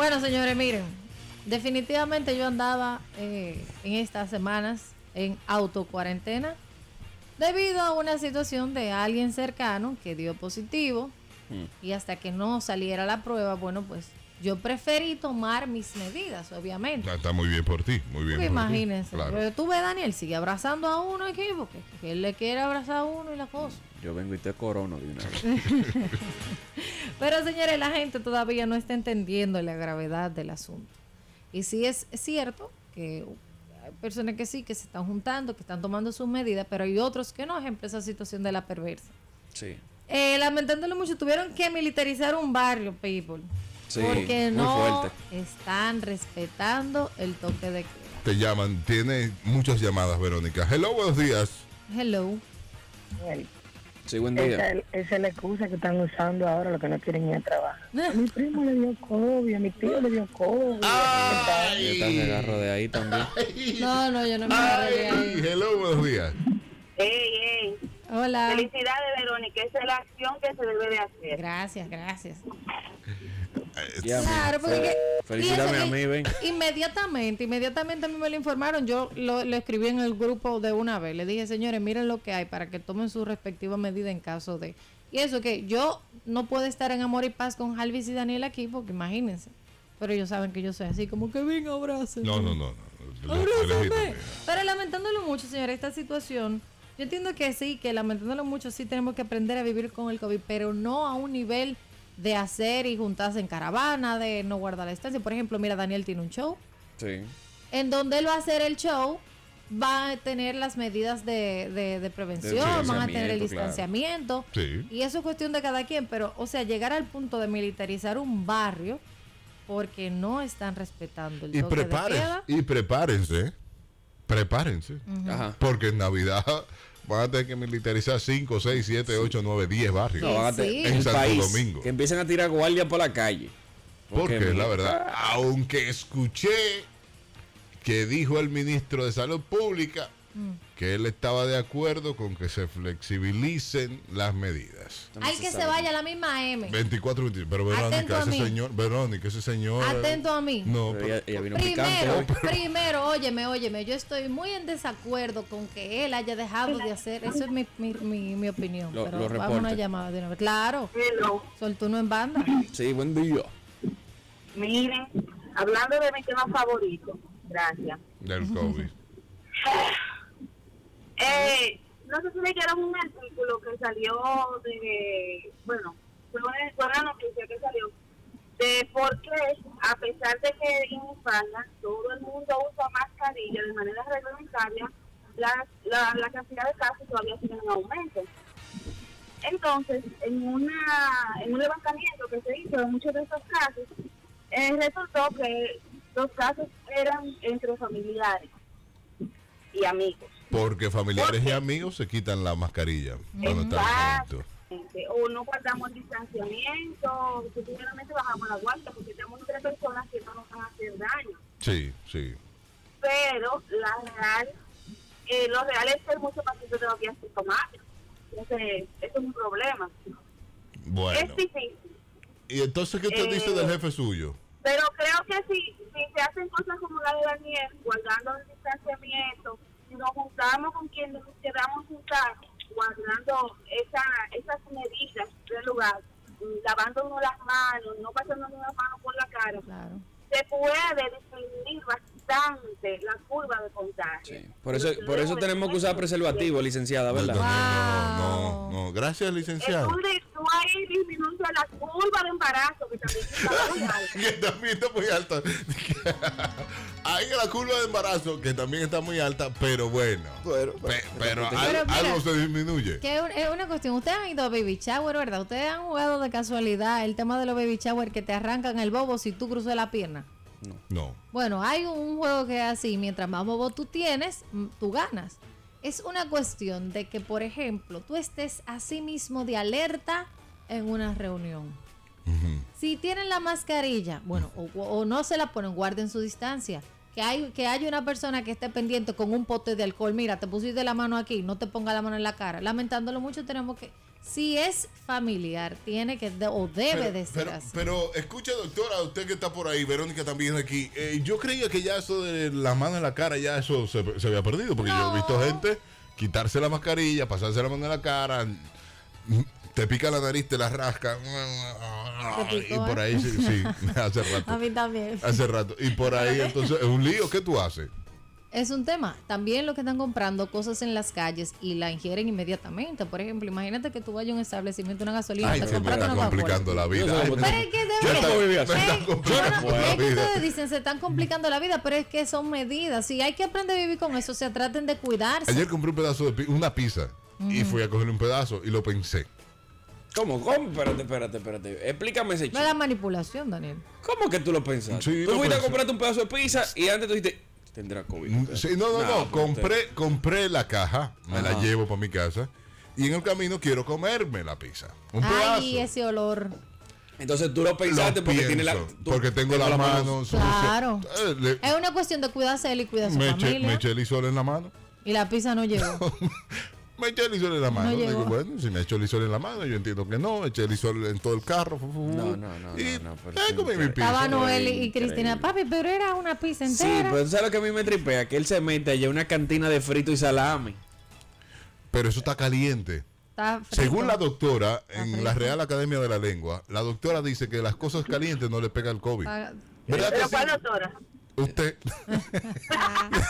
Bueno, señores, miren, definitivamente yo andaba eh, en estas semanas en autocuarentena debido a una situación de alguien cercano que dio positivo Mm. y hasta que no saliera la prueba, bueno, pues yo preferí tomar mis medidas, obviamente. Está, está muy bien por ti, muy bien. Por ti. imagínense, Claro. pero tú ves Daniel sigue abrazando a uno aquí porque que él le quiere abrazar a uno y la cosa. Yo vengo y te corono de una vez. Pero señores, la gente todavía no está entendiendo la gravedad del asunto. Y sí es cierto que hay personas que sí, que se están juntando, que están tomando sus medidas, pero hay otros que no, ejemplo, esa situación de la perversa. Sí. Eh, lamentándolo mucho, tuvieron que militarizar un barrio, people. Sí, porque no están respetando el toque de queda. Te llaman, tiene muchas llamadas, Verónica. Hello, buenos días. Hello. Sí, buen Esa, día. es- esa es la excusa que están usando ahora los que no quieren ir a trabajar. Mi primo le dio COVID, a mi tío le dio COVID. Yo te agarro de ahí también. No, no, yo no me agarré de ahí. hello, buenos días. Hola. Felicidades, Verónica. Esa es la acción que se debe de hacer. Gracias, gracias. Claro, porque que- Felicítame a mí, ven. Inmediatamente, inmediatamente a mí me lo informaron. Yo lo, lo escribí en el grupo de una vez. Le dije, señores, miren lo que hay para que tomen su respectiva medida en caso de. Y eso que yo no puedo estar en amor y paz con Jalvis y Daniel aquí, porque imagínense. Pero ellos saben que yo soy así, como que ven, abracen. No, no, no. no. Abrázame. Pero lamentándolo mucho, señora, esta situación, yo entiendo que sí, que lamentándolo mucho, sí tenemos que aprender a vivir con el COVID, pero no a un nivel de hacer y juntarse en caravana, de no guardar la distancia. Por ejemplo, mira, Daniel tiene un show, Sí. en donde él va a hacer el show, va a tener las medidas de, de- de prevención, van a tener el distanciamiento. Sí. Y eso es cuestión de cada quien, pero, o sea, llegar al punto de militarizar un barrio porque no están respetando el Y toque de prepárense, queda. y prepárense, prepárense, Ajá. porque en Navidad van a tener que militarizar 5, 6, 7, 8, 9, 10 barrios. No, van a Sí. tener- En el Santo país, Domingo. Que empiecen a tirar guardia por la calle. Porque mira, la verdad, aunque escuché que dijo el ministro de Salud Pública Mm. que él estaba de acuerdo con que se flexibilicen las medidas. Hay que se vaya a la misma M. 24, 25. Pero Atento Verónica, a ese mí. señor, Verónica, ese señor. Atento a mí. No, Pero pero- ella, ella vino picante Primero, hoy. primero, óyeme, óyeme, yo estoy muy en desacuerdo con que él haya dejado de hacer, eso es mi, mi, mi, mi opinión, Lo- pero lo vamos a una llamada de una vez. Claro, Hello. soltó uno en banda. Sí, buen día. Miren, hablando de mi tema favorito, gracias. del COVID. Eh, no sé si leyeron un artículo que salió de, bueno, fue una, noticia que salió de por qué, a pesar de que en España todo el mundo usa mascarilla de manera reglamentaria, la, la, la cantidad de casos todavía sigue en aumento. Entonces, en una en un levantamiento que se hizo de muchos de esos casos, eh, resultó que los casos eran entre familiares y amigos. Porque familiares y amigos se quitan la mascarilla cuando están. O no guardamos el distanciamiento, simplemente bajamos la guardia porque tenemos tres personas que no nos van a hacer daño. Sí, sí. Pero la real, eh, lo real es que muchos pacientes todavía asintomáticos. Entonces, eso es un problema. Bueno. Es difícil. ¿Y entonces qué usted Eh, dice del jefe suyo? Pero creo que si, si se hacen cosas como la de Daniel, guardando el distanciamiento, nos juntamos con quien nos queramos juntar, guardando esa, esas medidas del lugar, lavándonos las manos, no pasándonos las manos por la cara, Claro. se puede disminuir bastante la curva de contagio. Sí. Por eso, por eso tenemos que usar preservativo, licenciada, No, no, ¿verdad? no, no, no, no. Gracias, licenciado. Tú, di- tú ahí disminuye la curva de embarazo, que también está muy alta. que también está muy alta. Hay la curva de embarazo que también está muy alta, pero bueno. Pero- Pe- pero al- Pero mira, algo se disminuye. Que es un- es una cuestión, ustedes han ido a baby shower, ¿verdad? Ustedes han jugado de casualidad el tema de los baby shower que te arrancan el bobo si tú cruzas la pierna. No. Bueno, hay un juego que es así, mientras más bobo tú tienes, tú ganas. Es una cuestión de que, por ejemplo, tú estés así mismo de alerta en una reunión. Si tienen la mascarilla, bueno, o, o no se la ponen, guarden su distancia. Que hay, que haya una persona que esté pendiente con un pote de alcohol. Mira, te pusiste la mano aquí, no te ponga la mano en la cara. Lamentándolo mucho, tenemos que Si es familiar, tiene que o debe pero, de ser pero, así. pero, escucha, doctora, usted que está por ahí, Verónica también aquí. eh, yo creía que ya eso de la mano en la cara, ya eso se, se había perdido. Porque yo he visto gente quitarse la mascarilla, pasarse la mano en la cara, te pica la nariz, te la rasca. Y por ¿eh? ahí, sí, sí, hace A rato. mí también. Hace rato. Y por ahí, entonces, es un lío. ¿Qué tú haces? Es un tema. También lo que están comprando cosas en las calles y la ingieren inmediatamente. Por ejemplo, imagínate que tú vayas a un establecimiento, una gasolina, Ay, te está una complicando la vida. Ay, Pero es que de Yo no puedo vivir así. ustedes dicen se están complicando la vida, pero es que son medidas. Si hay que aprender a vivir con eso, se traten de cuidarse. Ayer compré un pedazo de pi- una pizza y fui a coger un pedazo y lo pensé. ¿Cómo? ¿Cómo? Espérate, espérate, espérate. Explícame ese No chiste. es la manipulación, Daniel. ¿Cómo que tú lo pensaste? Sí, tú fuiste a comprarte un pedazo de pizza y antes tú dijiste, tendrá COVID. Mm, Sí, no, no, Nah, no. pues, Compré, compré la caja, me la llevo para mi casa y en el camino quiero comerme la pizza. Un Ay, pedazo. ese olor. Entonces tú lo pensaste Lo porque tiene la. tú- porque tengo tengo la las mano manos- sucia. Claro. Eh, le- Es una cuestión de cuidarse él y cuidar a su me, eché, familia. me eché el isol en la mano. Y la pizza no llegó. Me eché el isol en la mano. Digo, bueno, si me echo el isol en la mano, yo entiendo que no. Eché el isol en todo el carro. No, no, no, Y no, no, pero sí, comí mi. Estaba Noel y. Cristina, papi, pero era una pizza Sí, entera. pero ¿tú ¿sabes lo que a mí me tripea? Que él se mete allá una cantina de frito y salami. Pero eso está caliente. Según la doctora, en la Real Academia de la Lengua, la doctora dice que las cosas calientes no le pega el COVID. ¿Verdad que Pero sí? ¿Cuál doctora? Usted.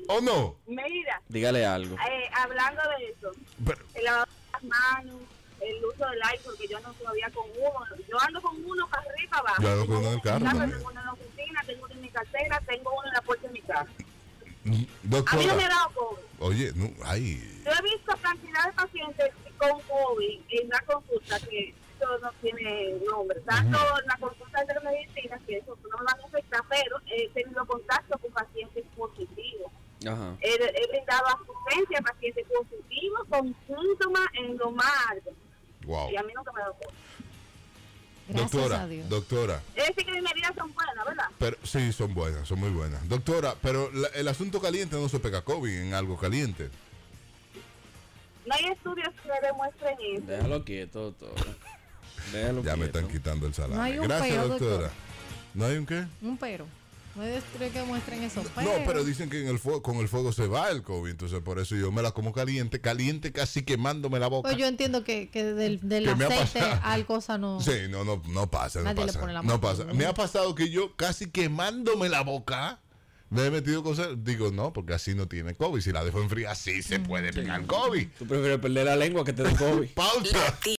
¿O no? Mira, Dígale algo. eh, hablando de eso, Pero- el lavado de las manos, el uso del aire, porque yo no todavía con uno. Yo ando con uno para arriba abajo. Yo ando con Tengo uno en el carro casa. Tengo uno en la oficina, tengo uno en mi cartera, tengo uno en la puerta de mi casa. A mm, mí no me ha doctora. dado COVID. Oye, no, ay. Yo he visto cantidad de pacientes con COVID en la consulta que eso no tiene nombre. Tanto en la consulta de medicina, que eso no me van a afectar, pero he tenido contacto con pacientes positivos. He, he brindado asistencia a pacientes positivos con síntomas en lo más alto. Wow. Y a mí nunca me COVID. Gracias doctora, a Dios. doctora. Es decir, que mis medidas son buenas, ¿verdad? Pero sí, son buenas, son muy buenas. Doctora, pero la- el asunto caliente no se pega COVID en algo caliente. No hay estudios que demuestren eso. Déjalo quieto, doctor. Déjalo Ya me quieto. están quitando el salame. No hay un Gracias, peo, doctora. doctor. ¿No hay un qué? Un pero. No que muestren eso. No, pero dicen que en el fuego, con el fuego se va el COVID, entonces por eso yo me la como caliente, caliente casi quemándome la boca. Pues yo entiendo que, que del, del Que aceite al cosa no. Sí, no, no, no pasa, no Nadie le pasa. pone la no. Me ha pasado que yo casi quemándome la boca me he metido cosas. Digo, no, porque así no tiene COVID. Si la dejo enfriar, sí se puede pegar COVID. Tú prefieres perder la lengua que te dé COVID. Pausa.